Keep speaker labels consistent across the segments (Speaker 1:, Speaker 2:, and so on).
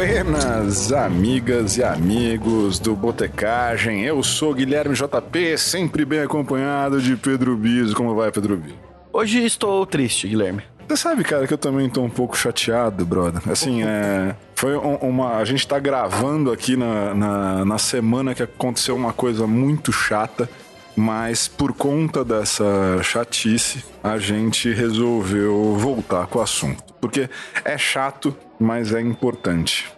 Speaker 1: Buenas, amigas e amigos do Botecagem. Eu sou Guilherme JP, sempre bem acompanhado de Pedro Biso. Como vai, Pedro Biso?
Speaker 2: Hoje estou triste, Guilherme.
Speaker 1: Você sabe, cara, que eu também tô um pouco chateado, brother. Assim, é. Foi um- uma. A gente tá gravando aqui na, na, na semana que aconteceu uma coisa muito chata, mas por conta dessa chatice, a gente resolveu voltar com o assunto. Porque é chato, mas é importante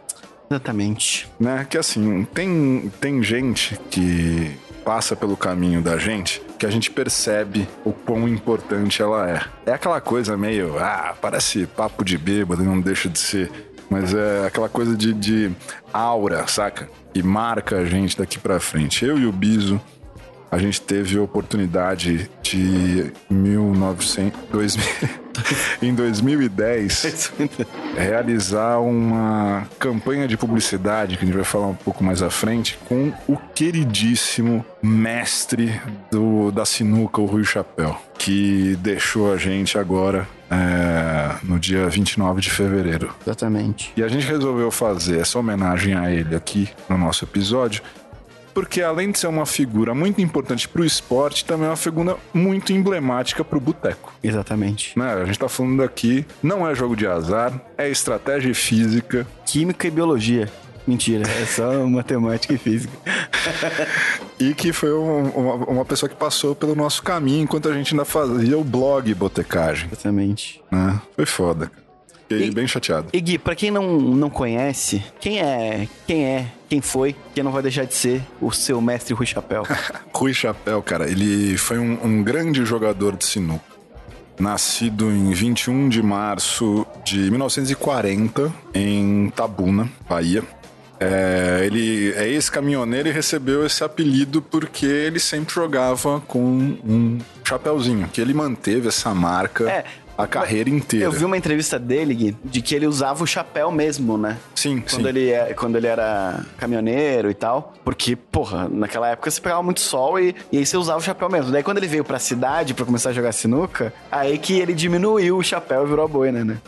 Speaker 2: Exatamente.
Speaker 1: né? Que assim, tem, tem gente que passa pelo caminho da gente que a gente percebe o quão importante ela é. É aquela coisa meio, ah, parece papo de bêbado e não deixa de ser. Mas é aquela coisa de, de aura, saca? Que marca a gente daqui pra frente. Eu e o Biso, a gente teve a oportunidade de 1900, 2000, em 2010 realizar uma campanha de publicidade, que a gente vai falar um pouco mais à frente, com o queridíssimo mestre do, da sinuca, o Rui Chapéu, que deixou a gente agora é, no dia 29 de fevereiro.
Speaker 2: Exatamente.
Speaker 1: E a gente resolveu fazer essa homenagem a ele aqui no nosso episódio, porque além de ser uma figura muito importante pro esporte, também é uma figura muito emblemática pro boteco.
Speaker 2: Exatamente.
Speaker 1: Né? A gente tá falando aqui, não é jogo de azar, é estratégia física.
Speaker 2: Química e biologia. Mentira, é só matemática e física.
Speaker 1: E que foi um- uma, uma pessoa que passou pelo nosso caminho enquanto a gente ainda fazia o blog Botecagem.
Speaker 2: Exatamente.
Speaker 1: Né? Foi foda, cara. Fiquei
Speaker 2: E-
Speaker 1: bem chateado.
Speaker 2: E Gui, pra quem não, não conhece, quem é, quem é, quem foi, quem não vai deixar de ser o seu mestre Rui Chapéu?
Speaker 1: Rui Chapéu, cara, ele foi um, um grande jogador de sinuca. Nascido em 21 de março de 1940 em Tabuna, Bahia. É, ele é ex-caminhoneiro e recebeu esse apelido porque ele sempre jogava com um chapéuzinho, que ele manteve essa marca
Speaker 2: É,
Speaker 1: a carreira inteira.
Speaker 2: Eu vi uma entrevista dele, Gui, de que ele usava o chapéu mesmo, né?
Speaker 1: Sim,
Speaker 2: Quando
Speaker 1: sim.
Speaker 2: ele, é- quando ele era caminhoneiro e tal. Porque, porra, naquela época você pegava muito sol e, e aí você usava o chapéu mesmo. Daí quando ele veio pra cidade pra começar a jogar sinuca, aí que ele diminuiu o chapéu e virou a boina, né?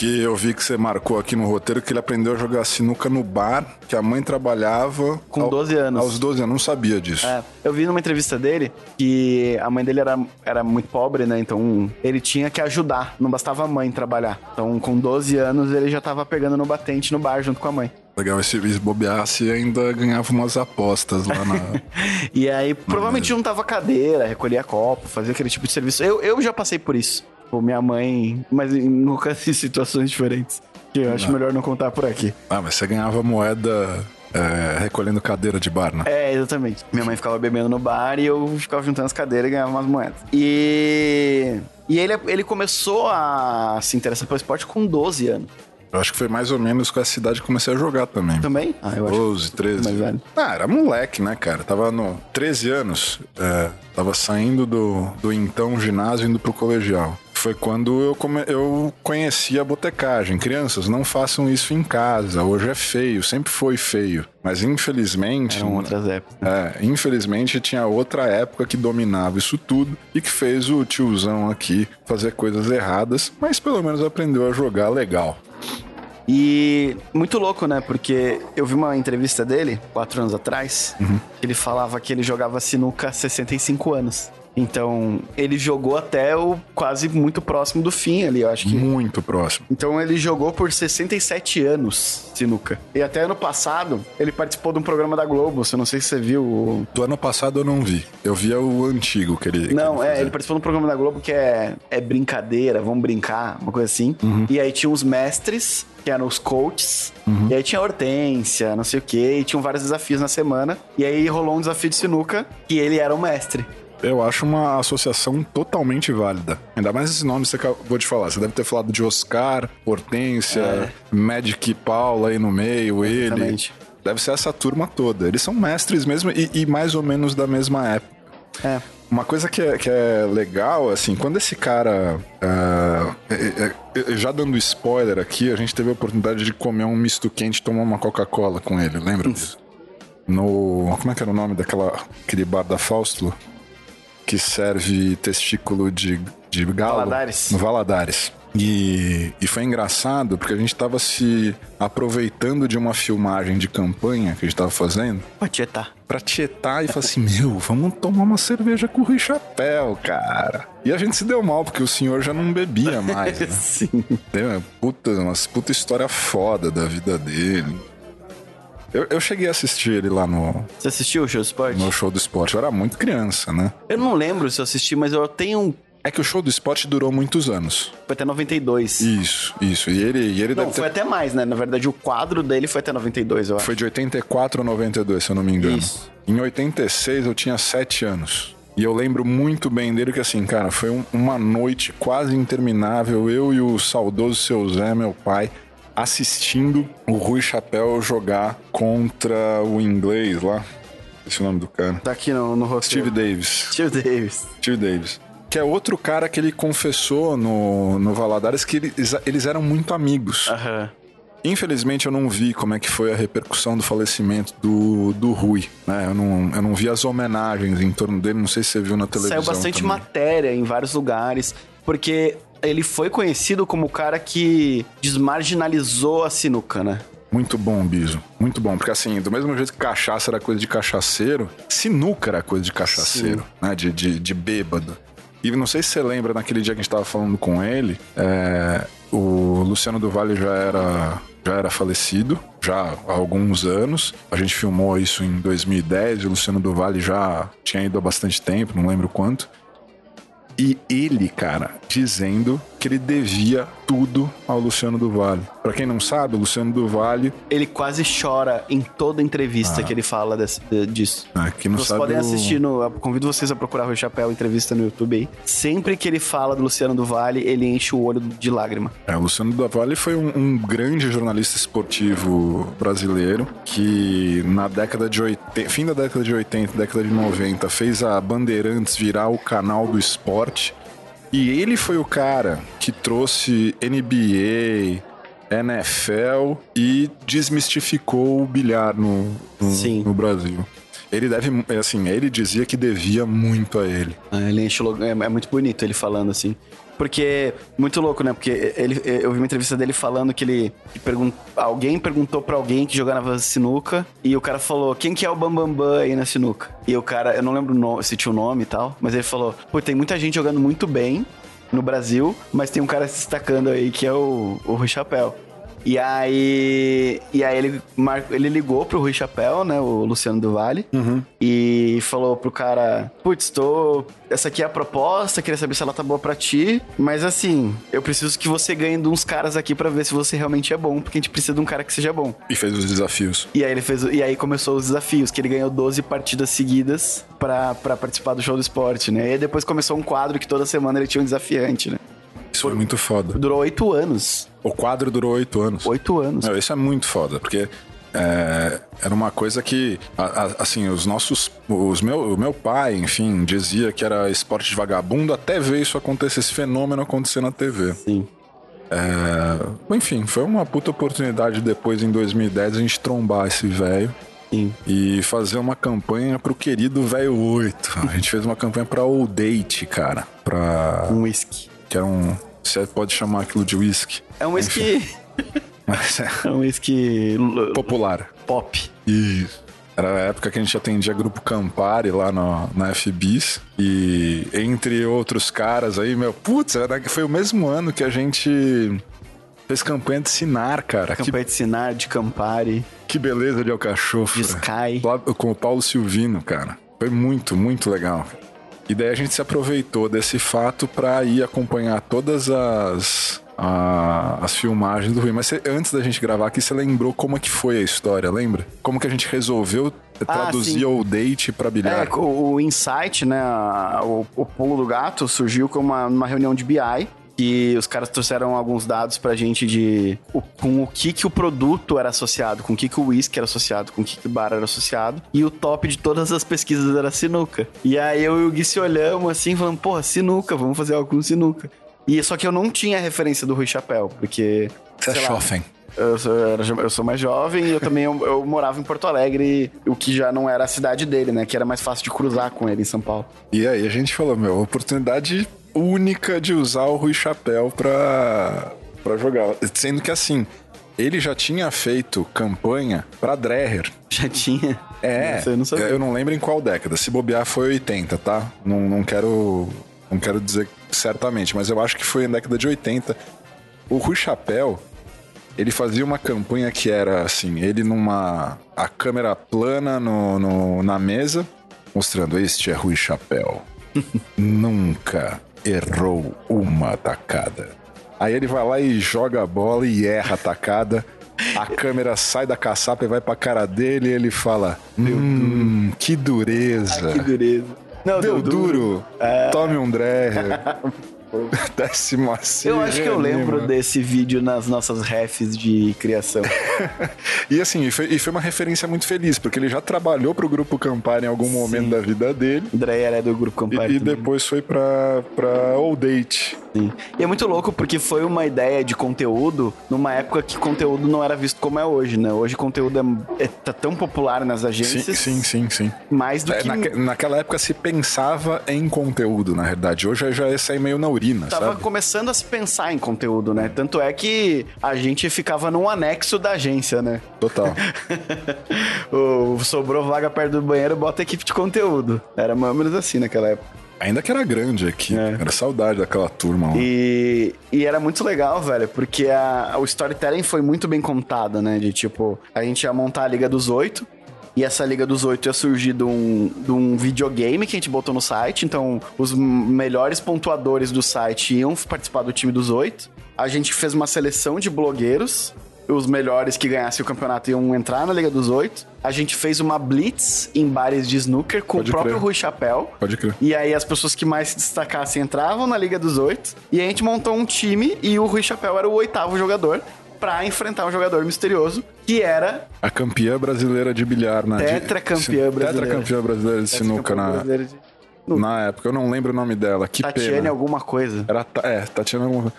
Speaker 1: Que eu vi que você marcou aqui no roteiro que ele aprendeu a jogar sinuca no bar, que a mãe trabalhava...
Speaker 2: Com 12 anos.
Speaker 1: Aos 12 anos, não sabia disso.
Speaker 2: É, eu vi numa entrevista dele que a mãe dele era, era muito pobre, né? Então ele tinha que ajudar, não bastava a mãe trabalhar. Então com 12 anos ele já tava pegando no batente no bar junto com a mãe.
Speaker 1: Legal, esse se bobeasse e ainda ganhava umas apostas lá na.
Speaker 2: E aí provavelmente juntava cadeira, recolhia copo, fazia aquele tipo de serviço. Eu, eu já passei por isso. Tipo, minha mãe, mas em, nunca em situações diferentes. Que eu acho
Speaker 1: Não.
Speaker 2: melhor não contar por aqui.
Speaker 1: ah, mas você ganhava moeda é, recolhendo cadeira de bar, né?
Speaker 2: É, exatamente. Minha mãe ficava bebendo no bar e eu ficava juntando as cadeiras e ganhava umas moedas. E. E ele, ele começou a se interessar pelo esporte com 12 anos.
Speaker 1: Eu acho que foi mais ou menos com essa idade que comecei a jogar também.
Speaker 2: Também? Ah, eu acho.
Speaker 1: 12, 13.
Speaker 2: mais velho.
Speaker 1: Ah, era moleque, né, cara? Tava no 13 anos. é, tava saindo do, do então ginásio indo pro colegial. Foi quando eu, come, eu conheci a botecagem. Crianças, não façam isso em casa. Hoje é feio, sempre foi feio. Mas infelizmente.
Speaker 2: Eram outras épocas.
Speaker 1: É, infelizmente tinha outra época que dominava isso tudo e que fez o tiozão aqui fazer coisas erradas, mas pelo menos aprendeu a jogar legal.
Speaker 2: E muito louco, né? Porque eu vi uma entrevista dele, quatro anos atrás, que ele falava que ele jogava sinuca há 65 anos. Então, ele jogou até o quase muito próximo do fim ali, eu acho que.
Speaker 1: Muito próximo.
Speaker 2: Então ele jogou por 67 anos sinuca. E até ano passado, ele participou de um programa da Globo, eu não sei se você viu. o-
Speaker 1: Do ano passado eu não vi. Eu via o antigo que ele. que
Speaker 2: Não,
Speaker 1: ele
Speaker 2: é, ele participou de um programa da Globo que é, é brincadeira, vamos brincar, uma coisa assim.
Speaker 1: Uhum.
Speaker 2: E aí tinha os mestres, que eram os coaches,
Speaker 1: Uhum.
Speaker 2: e aí tinha Hortência, não sei o quê, e tinham vários desafios na semana. E aí rolou um desafio de sinuca, que ele era o mestre.
Speaker 1: Eu acho uma associação totalmente válida. Ainda mais esse nome que você acabou de falar. Você deve ter falado de Oscar, Hortência, Magic Paula aí no meio, ele.
Speaker 2: É. Exatamente.
Speaker 1: Deve ser essa turma toda. Eles são mestres mesmo e, e mais ou menos da mesma época.
Speaker 2: É.
Speaker 1: Uma coisa que é, que é legal, assim, quando esse cara. é- é- é- já dando spoiler aqui, a gente teve a oportunidade de comer um misto quente e tomar uma Coca-Cola com ele, lembra disso? No. Como é que era o nome daquela. aquele bar da Fausto? Que serve testículo de, de galo?
Speaker 2: Valadares.
Speaker 1: No Valadares. E, e foi engraçado porque a gente tava se aproveitando de uma filmagem de campanha que a gente tava fazendo
Speaker 2: Pra tietar.
Speaker 1: pra tietar e falar assim: Meu, vamos tomar uma cerveja com o Rui Chapéu, cara. E a gente se deu mal porque o senhor já não bebia mais, né?
Speaker 2: Sim.
Speaker 1: Tem uma puta, uma puta história foda da vida dele. Eu, eu cheguei a assistir ele lá no,
Speaker 2: Você assistiu o show do esporte?
Speaker 1: no show do esporte. Eu era muito criança, né?
Speaker 2: Eu não lembro se eu assisti, mas eu tenho. um-
Speaker 1: É que o show do esporte durou muitos anos.
Speaker 2: Foi até 92.
Speaker 1: Isso, isso. E ele, e ele
Speaker 2: Não,
Speaker 1: deve
Speaker 2: foi
Speaker 1: ter...
Speaker 2: até mais, né? Na verdade, o quadro dele foi até 92, eu acho.
Speaker 1: Foi de 84 a 92, se eu não me engano.
Speaker 2: Isso.
Speaker 1: Em 86 eu tinha 7 anos. E eu lembro muito bem dele que assim, cara, foi um- uma noite quase interminável. Eu e o saudoso seu Zé, meu pai, assistindo o Rui Chapéu jogar contra o inglês lá. Esse é o nome do cara.
Speaker 2: Tá aqui no, no roteiro.
Speaker 1: Steve Davis.
Speaker 2: Steve Davis.
Speaker 1: Steve Davis. Que é outro cara que ele confessou no, no Valadares que eles, eles eram muito amigos.
Speaker 2: Aham.
Speaker 1: Infelizmente eu não vi como é que foi a repercussão do falecimento do, do Rui, né? Eu não, eu não vi as homenagens em torno dele, não sei se você viu na televisão
Speaker 2: Saiu bastante
Speaker 1: também.
Speaker 2: matéria em vários lugares, porque ele foi conhecido como o cara que desmarginalizou a sinuca, né?
Speaker 1: Muito bom, Biso. Muito bom. Porque assim, do mesmo jeito que cachaça era coisa de cachaceiro, sinuca era coisa de cachaceiro, né? De, de, de bêbado. E não sei se você lembra, naquele dia que a gente tava falando com ele, é, o Luciano do Vale já era, já era falecido, já há alguns anos. A gente filmou isso em 2010, e o Luciano do Vale já tinha ido há bastante tempo, não lembro quanto. E ele, cara, dizendo que ele devia tudo ao Luciano do Vale. Pra quem não sabe, o Luciano do Vale,
Speaker 2: Ele quase chora em toda entrevista que ele fala desse- de- disso.
Speaker 1: ah, quem não
Speaker 2: Vocês
Speaker 1: sabe
Speaker 2: podem
Speaker 1: o-
Speaker 2: assistir no. Convido vocês a procurar o Chapéu entrevista no YouTube aí. Sempre que ele fala do Luciano do Vale, ele enche o olho de lágrima.
Speaker 1: É, o Luciano do Vale foi um, um grande jornalista esportivo brasileiro que na década de 80, fim da década de 80, década de 90, fez a Bandeirantes virar o canal do esporte. E ele foi o cara que trouxe NBA, NFL e desmistificou o bilhar no, no,
Speaker 2: Sim.
Speaker 1: no Brasil. Ele deve, assim, ele dizia que devia muito a ele.
Speaker 2: Ah, Ele o logo. É, é muito bonito ele falando assim. Porque, muito louco, né? Porque ele, eu vi uma entrevista dele falando que ele. pergun- alguém perguntou pra alguém que jogava sinuca. E o cara falou: Quem que é o Bambambam Bam Bam aí na sinuca? E o cara, eu não lembro se tinha o nome e tal. Mas ele falou: Pô, tem muita gente jogando muito bem no Brasil. Mas tem um cara se destacando aí que é o, o Rui Chapéu. E aí. E aí ele, ele ligou pro Rui Chapéu, né? O Luciano do Vale. E falou pro cara: Putz, tô. Essa aqui é a proposta, queria saber se ela tá boa pra ti. Mas assim, eu preciso que você ganhe de uns caras aqui pra ver se você realmente é bom, porque a gente precisa de um cara que seja bom.
Speaker 1: E fez os desafios.
Speaker 2: E aí ele fez. E aí começou os desafios, que ele ganhou 12 partidas seguidas pra, pra participar do show do esporte, né? E aí depois começou um quadro que toda semana ele tinha um desafiante, né?
Speaker 1: Isso foi muito foda.
Speaker 2: Durou oito anos.
Speaker 1: O quadro durou oito anos.
Speaker 2: Oito anos.
Speaker 1: Não, isso é muito foda, porque é, era uma coisa que, a- a- assim, os nossos. Os meu, o meu pai, enfim, dizia que era esporte de vagabundo até ver isso acontecer, esse fenômeno acontecer na TV.
Speaker 2: Sim.
Speaker 1: É, enfim, foi uma puta oportunidade depois, em 2010, a gente trombar esse velho.
Speaker 2: Sim.
Speaker 1: E fazer uma campanha pro querido velho 8. A gente fez uma campanha pra Old Date, cara. Pra.
Speaker 2: Um whisky.
Speaker 1: Que era um. Você pode chamar aquilo de whisky.
Speaker 2: É um whisky.
Speaker 1: Mas é
Speaker 2: é um whisky
Speaker 1: popular.
Speaker 2: pop.
Speaker 1: Isso. Era a época que a gente atendia grupo Campari lá no, na FBIS. E entre outros caras aí, meu, putz, era, foi o mesmo ano que a gente fez campanha de Sinar, cara. Que,
Speaker 2: Campanha de Sinar, de Campari,
Speaker 1: que beleza de alcachofra.
Speaker 2: de Sky.
Speaker 1: Com o Paulo Silvino, cara. Foi muito, muito legal. E daí a gente se aproveitou desse fato pra ir acompanhar todas as, a- as filmagens do Rui. Mas você- antes da gente gravar aqui, você lembrou como é que foi a história, lembra? Como que a gente resolveu traduzir
Speaker 2: sim.
Speaker 1: o date pra bilhar?
Speaker 2: É, o, o Insight, né, o, o pulo do gato surgiu com uma, uma reunião de BI, que os caras trouxeram alguns dados pra gente de o- com o que que o produto era associado, com o que que o whisky era associado, com o que que o bar era associado, e o top de todas as pesquisas era sinuca. E aí eu e o Gui se olhamos assim, falando, porra, sinuca, vamos fazer algo com sinuca. E só que eu não tinha referência do Rui Chapéu, porque...
Speaker 1: Você é chofem.
Speaker 2: Eu sou, eu sou mais jovem e eu também eu, eu morava em Porto Alegre, o que já não era a cidade dele, né? Que era mais fácil de cruzar com ele em São Paulo.
Speaker 1: E aí a gente falou, meu, oportunidade única de usar o Rui Chapéu pra, pra jogar. Sendo que assim, ele já tinha feito campanha pra Dreher.
Speaker 2: Já tinha?
Speaker 1: É,
Speaker 2: Nossa, eu não
Speaker 1: eu não lembro em qual década. Se bobear foi 80, tá? Não, não quero não quero dizer certamente, mas eu acho que foi na década de 80. O Rui Chapéu, ele fazia uma campanha que era assim, ele numa a câmera plana no, no- na mesa, mostrando este é Rui Chapéu. Nunca errou uma tacada. Aí ele vai lá e joga a bola e erra a tacada. A câmera sai da caçapa e vai pra cara dele e ele fala: Hum, que dureza.
Speaker 2: Que dureza. Não,
Speaker 1: Deu duro. Tome um Dreher. Desce macio.
Speaker 2: Eu acho que eu lembro desse vídeo nas nossas refs de criação.
Speaker 1: E assim, e foi, e foi uma referência muito feliz, porque ele já trabalhou pro grupo Campari em algum momento da vida dele.
Speaker 2: Dreyer é do grupo
Speaker 1: E,
Speaker 2: Campari.
Speaker 1: e
Speaker 2: também.
Speaker 1: depois foi pra, pra Old Date.
Speaker 2: Sim. E é muito louco porque foi uma ideia de conteúdo numa época que conteúdo não era visto como é hoje, né? Hoje conteúdo é, é- tá tão popular nas
Speaker 1: Sim,
Speaker 2: agências,
Speaker 1: sim, sim, sim.
Speaker 2: mais do
Speaker 1: É,
Speaker 2: que
Speaker 1: naque- naquela época se pensava em conteúdo, na verdade. Hoje já ia sair meio na urina,
Speaker 2: tava
Speaker 1: sabe?
Speaker 2: começando a se pensar em conteúdo, né? Tanto é que a gente ficava num anexo da agência, né?
Speaker 1: Total.
Speaker 2: o sobrou vaga perto do banheiro, bota equipe de conteúdo. Era mais ou menos assim naquela época.
Speaker 1: Ainda que era grande aqui.
Speaker 2: É.
Speaker 1: Era saudade daquela turma lá.
Speaker 2: E, e era muito legal, velho, porque a, o storytelling foi muito bem contado, né? De tipo, a gente ia montar a Liga dos Oito. E essa Liga dos Oito ia surgir de um, de um videogame que a gente botou no site. Então, os melhores pontuadores do site iam participar do time dos oito. A gente fez uma seleção de blogueiros. Os melhores que ganhassem o campeonato iam entrar na Liga dos Oito. A gente fez uma blitz em bares de snooker com
Speaker 1: Pode
Speaker 2: o próprio
Speaker 1: crer.
Speaker 2: Rui Chapéu.
Speaker 1: Pode crer.
Speaker 2: E aí as pessoas que mais se destacassem entravam na Liga dos Oito. E a gente montou um time e o Rui Chapéu era o oitavo jogador pra enfrentar um jogador misterioso que era
Speaker 1: A campeã brasileira de bilhar na
Speaker 2: Tetracampeã
Speaker 1: de,
Speaker 2: brasileira.
Speaker 1: Tetracampeã brasileira de sinuca na,
Speaker 2: brasileira de-
Speaker 1: na época. Eu não lembro o nome dela. Que
Speaker 2: Tatiane
Speaker 1: pena.
Speaker 2: alguma coisa.
Speaker 1: Era, é, Tatiana alguma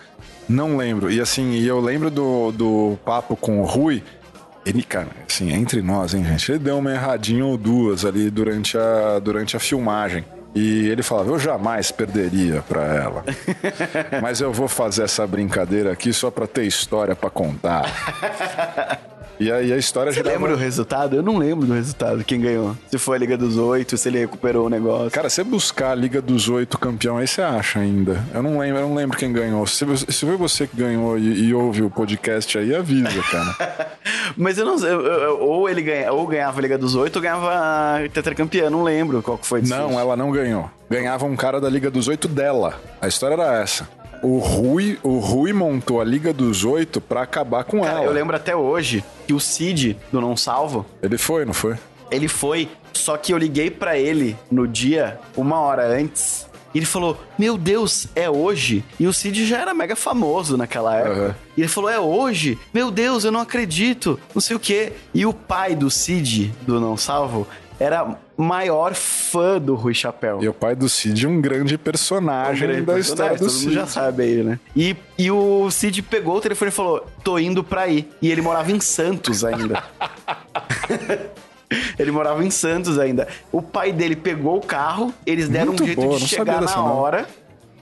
Speaker 1: Não lembro. E assim, e eu lembro do, do papo com o Rui. Ele, cara, assim, entre nós, hein, gente? Ele deu uma erradinha ou duas ali durante a, durante a filmagem. E ele falava, eu jamais perderia pra ela. Mas eu vou fazer essa brincadeira aqui só pra ter história pra contar. E aí a história
Speaker 2: Você
Speaker 1: girava-
Speaker 2: lembra o resultado? Eu não lembro do resultado, quem ganhou. Se foi a Liga dos Oito, se ele recuperou o negócio.
Speaker 1: Cara, se você buscar a Liga dos Oito campeão, aí você acha ainda. Eu não lembro, eu não lembro quem ganhou. Se, se foi você que ganhou e, e ouve o podcast aí, avisa, cara.
Speaker 2: Mas eu não sei, ou ele ganha, ou ganhava a Liga dos Oito ou ganhava a tetracampeã, não lembro qual que foi.
Speaker 1: não, ela não ganhou. Ganhava um cara da Liga dos Oito dela. A história era essa. O Rui, o Rui montou a Liga dos Oito pra acabar com
Speaker 2: Cara,
Speaker 1: ela.
Speaker 2: eu lembro até hoje que o Cid, do Não Salvo,
Speaker 1: Ele foi, não foi?
Speaker 2: Ele foi, só que eu liguei pra ele no dia, uma hora antes. E ele falou: Meu Deus, é hoje? E o Cid já era mega famoso naquela época.
Speaker 1: Aham.
Speaker 2: E ele falou: É hoje? Meu Deus, eu não acredito. Não sei o quê. E o pai do Cid, do Não Salvo, era maior fã do Rui Chapéu.
Speaker 1: E o pai do Cid, um grande personagem
Speaker 2: grande
Speaker 1: da
Speaker 2: personagem,
Speaker 1: história do
Speaker 2: todo mundo
Speaker 1: Cid.
Speaker 2: já sabe aí, né? E, e o Cid pegou o telefone e falou: tô indo pra aí. E ele morava em Santos ainda. ele morava em Santos ainda. O pai dele pegou o carro, eles deram
Speaker 1: Muito
Speaker 2: um jeito
Speaker 1: boa,
Speaker 2: de chegar na
Speaker 1: não.
Speaker 2: hora.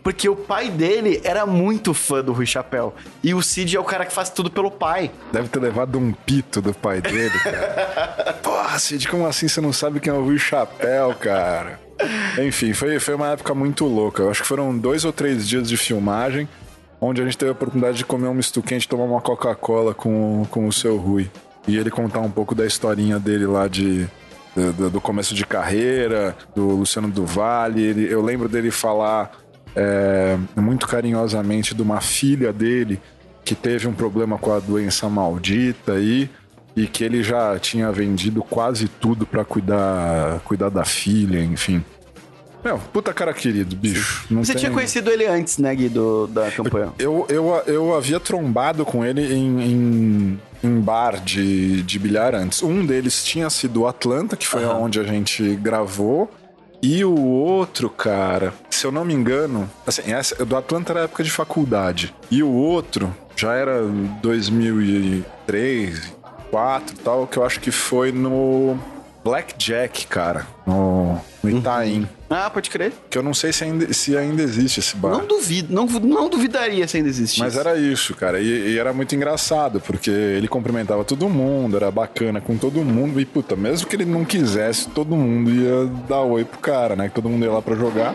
Speaker 2: Porque o pai dele era muito fã do Rui Chapéu. E o Cid é o cara que faz tudo pelo pai.
Speaker 1: Deve ter levado um pito do pai dele, cara. Porra, Cid, como assim você não sabe quem é o Rui Chapéu, cara? Enfim, foi, foi uma época muito louca. Eu acho que foram dois ou três dias de filmagem, onde a gente teve a oportunidade de comer um misto quente tomar uma Coca-Cola com, com o seu Rui. E ele contar um pouco da historinha dele lá de. Do, do- começo de carreira, do Luciano do. Ele, eu lembro dele falar é, muito carinhosamente de uma filha dele que teve um problema com a doença maldita aí e que ele já tinha vendido quase tudo pra cuidar cuidar da filha, enfim. Meu, puta cara querido, bicho.
Speaker 2: Você
Speaker 1: tem-
Speaker 2: tinha conhecido ele antes, né, Gui, do, da campanha?
Speaker 1: eu, eu, eu havia trombado com ele em, em, em bar de, de bilhar antes. Um deles tinha sido o Atlanta, que foi onde a gente gravou. E o outro, cara, se eu não me engano, assim, essa, do Atlanta era época de faculdade. E o outro já era 2003, 2004 e tal, que eu acho que foi no Blackjack, cara, no, no Itaim.
Speaker 2: Ah, pode crer.
Speaker 1: Que eu não sei se ainda, se ainda existe esse bar.
Speaker 2: Não duvido, não, não duvidaria se ainda existe.
Speaker 1: Mas era isso, cara. E, e era muito engraçado, porque ele cumprimentava todo mundo, era bacana com todo mundo. E, puta, mesmo que ele não quisesse, todo mundo ia dar oi pro cara, né? Que todo mundo ia lá pra jogar.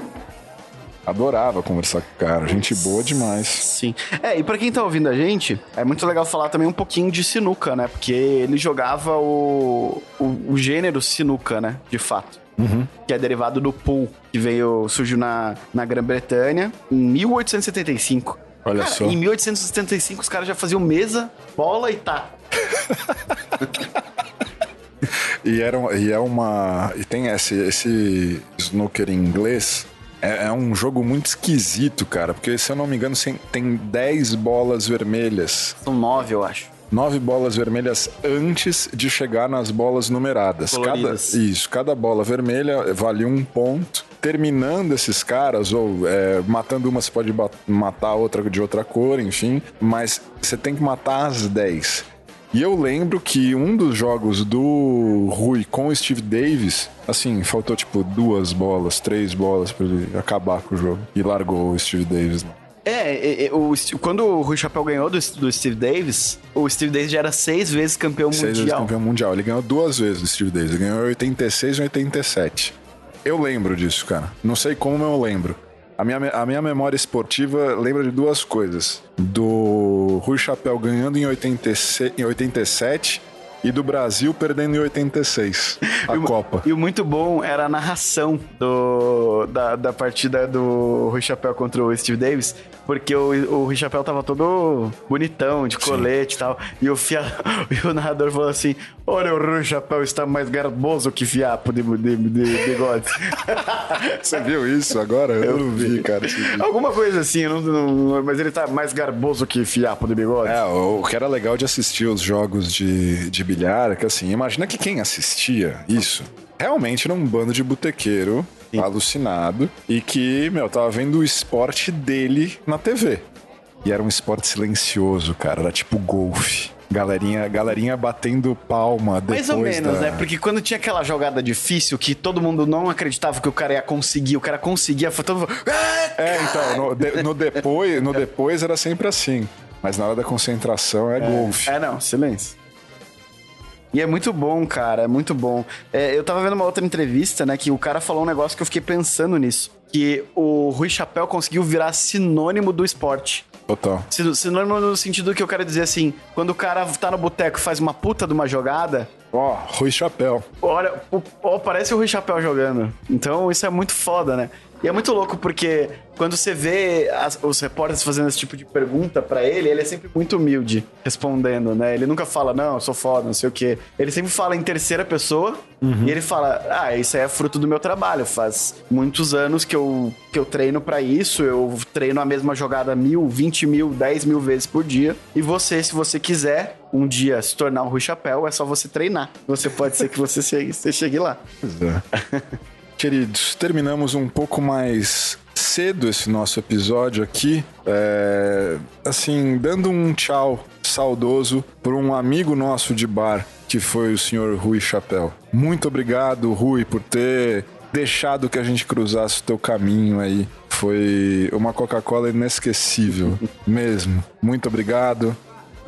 Speaker 1: Adorava conversar com o cara, gente boa demais.
Speaker 2: Sim. É, e pra quem tá ouvindo a gente, é muito legal falar também um pouquinho de sinuca, né? Porque ele jogava o, o, o gênero sinuca, né? De fato.
Speaker 1: Uhum.
Speaker 2: Que é derivado do pool, que veio, surgiu na, na Grã-Bretanha em 1875.
Speaker 1: Olha
Speaker 2: Cara,
Speaker 1: só.
Speaker 2: Em 1875 os caras já faziam mesa, bola e taco.
Speaker 1: E, era, e é uma. E tem esse, esse snooker em inglês. É, é um jogo muito esquisito, cara. Porque, se eu não me engano, tem 10 bolas vermelhas.
Speaker 2: São nove, eu acho.
Speaker 1: Nove bolas vermelhas antes de chegar nas bolas numeradas. Cada, isso, cada bola vermelha vale um ponto. Terminando esses caras, ou é, matando uma, você pode matar outra de outra cor, enfim. Mas você tem que matar as 10. E eu lembro que um dos jogos do Rui com o Steve Davis, assim, faltou tipo duas bolas, três bolas pra ele acabar com o jogo. E largou o Steve Davis. né?
Speaker 2: É, é, é, o, quando o Rui Chapéu ganhou do, do Steve Davis, o Steve Davis já era seis vezes campeão
Speaker 1: Seis vezes
Speaker 2: mundial.
Speaker 1: campeão mundial. Ele ganhou duas vezes o Steve Davis. Ele ganhou em 86 e 87. Eu lembro disso, cara. Não sei como eu lembro. A minha, a minha memória esportiva lembra de duas coisas. Do Rui Chapéu ganhando em, 86, em 87 e do Brasil perdendo em 86 a Copa.
Speaker 2: E o muito bom era a narração do, da, da partida do Rui Chapéu contra o Steve Davis, porque o, o Rui Chapéu tava todo bonitão, de colete e tal, e o, fia, e o narrador falou assim, olha, o Rui Chapéu está mais garboso que fiapo de, de, de bigode.
Speaker 1: Você viu isso agora? Eu, não vi, cara. esse vídeo.
Speaker 2: Alguma coisa assim, eu não- não- mas ele tá mais garboso que fiapo de bigode.
Speaker 1: É, o que era legal de assistir os jogos de, de bilhar é que assim, imagina que quem assistia isso realmente era um bando de botequeiro alucinado e que, meu, tava vendo o esporte dele na TV. E era um esporte silencioso, cara. Era tipo golfe. Galerinha, galerinha batendo palma depois
Speaker 2: Mais ou menos,
Speaker 1: da...
Speaker 2: né? Porque quando tinha aquela jogada difícil que todo mundo não acreditava que o cara ia conseguir, o cara conseguia, foi todo mundo. "Ah!"
Speaker 1: É, então, no, de- no depois, no depois era sempre assim. Mas na hora da concentração é, golfe.
Speaker 2: É, não, silêncio. E é muito bom, cara, é muito bom. É, eu tava vendo uma outra entrevista, né, que o cara falou um negócio que eu fiquei pensando nisso. Que o Rui Chapéu conseguiu virar sinônimo do esporte.
Speaker 1: Total.
Speaker 2: Sin- Sinônimo no sentido que eu quero dizer assim, quando o cara tá no boteco e faz uma puta de uma jogada,
Speaker 1: Ó, Rui Chapéu.
Speaker 2: olha, o- ó, parece o Rui Chapéu jogando. Então isso é muito foda, né? E é muito louco porque quando você vê as- os repórteres fazendo esse tipo de pergunta pra ele, ele é sempre muito humilde respondendo, né? Ele nunca fala, não, eu sou foda, não sei o quê. Ele sempre fala em terceira pessoa e ele fala, ah, isso aí é fruto do meu trabalho. Faz muitos anos que eu, que eu treino pra isso, eu treino a mesma jogada mil, vinte mil, dez mil vezes por dia. E você, se você quiser um dia se tornar um Rui Chapéu, é só você treinar. Você pode ser que você chegue, você chegue lá.
Speaker 1: Queridos, terminamos um pouco mais cedo esse nosso episódio aqui. É, assim, dando um tchau saudoso por um amigo nosso de bar, que foi o senhor Rui Chapéu. Muito obrigado, Rui, por ter deixado que a gente cruzasse o teu caminho aí. Foi uma Coca-Cola inesquecível, mesmo. Muito obrigado.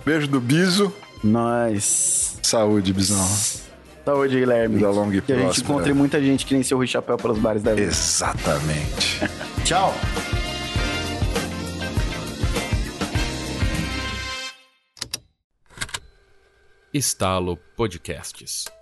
Speaker 1: Beijo do Biso.
Speaker 2: Nós.
Speaker 1: Saúde, Bisão.
Speaker 2: Saúde, Guilherme.
Speaker 1: Vida longa e
Speaker 2: Que a gente encontre muita gente que nem seu Rui Chapéu pelos bares da vida.
Speaker 1: Exatamente.
Speaker 2: Tchau.
Speaker 3: Estalo Podcasts.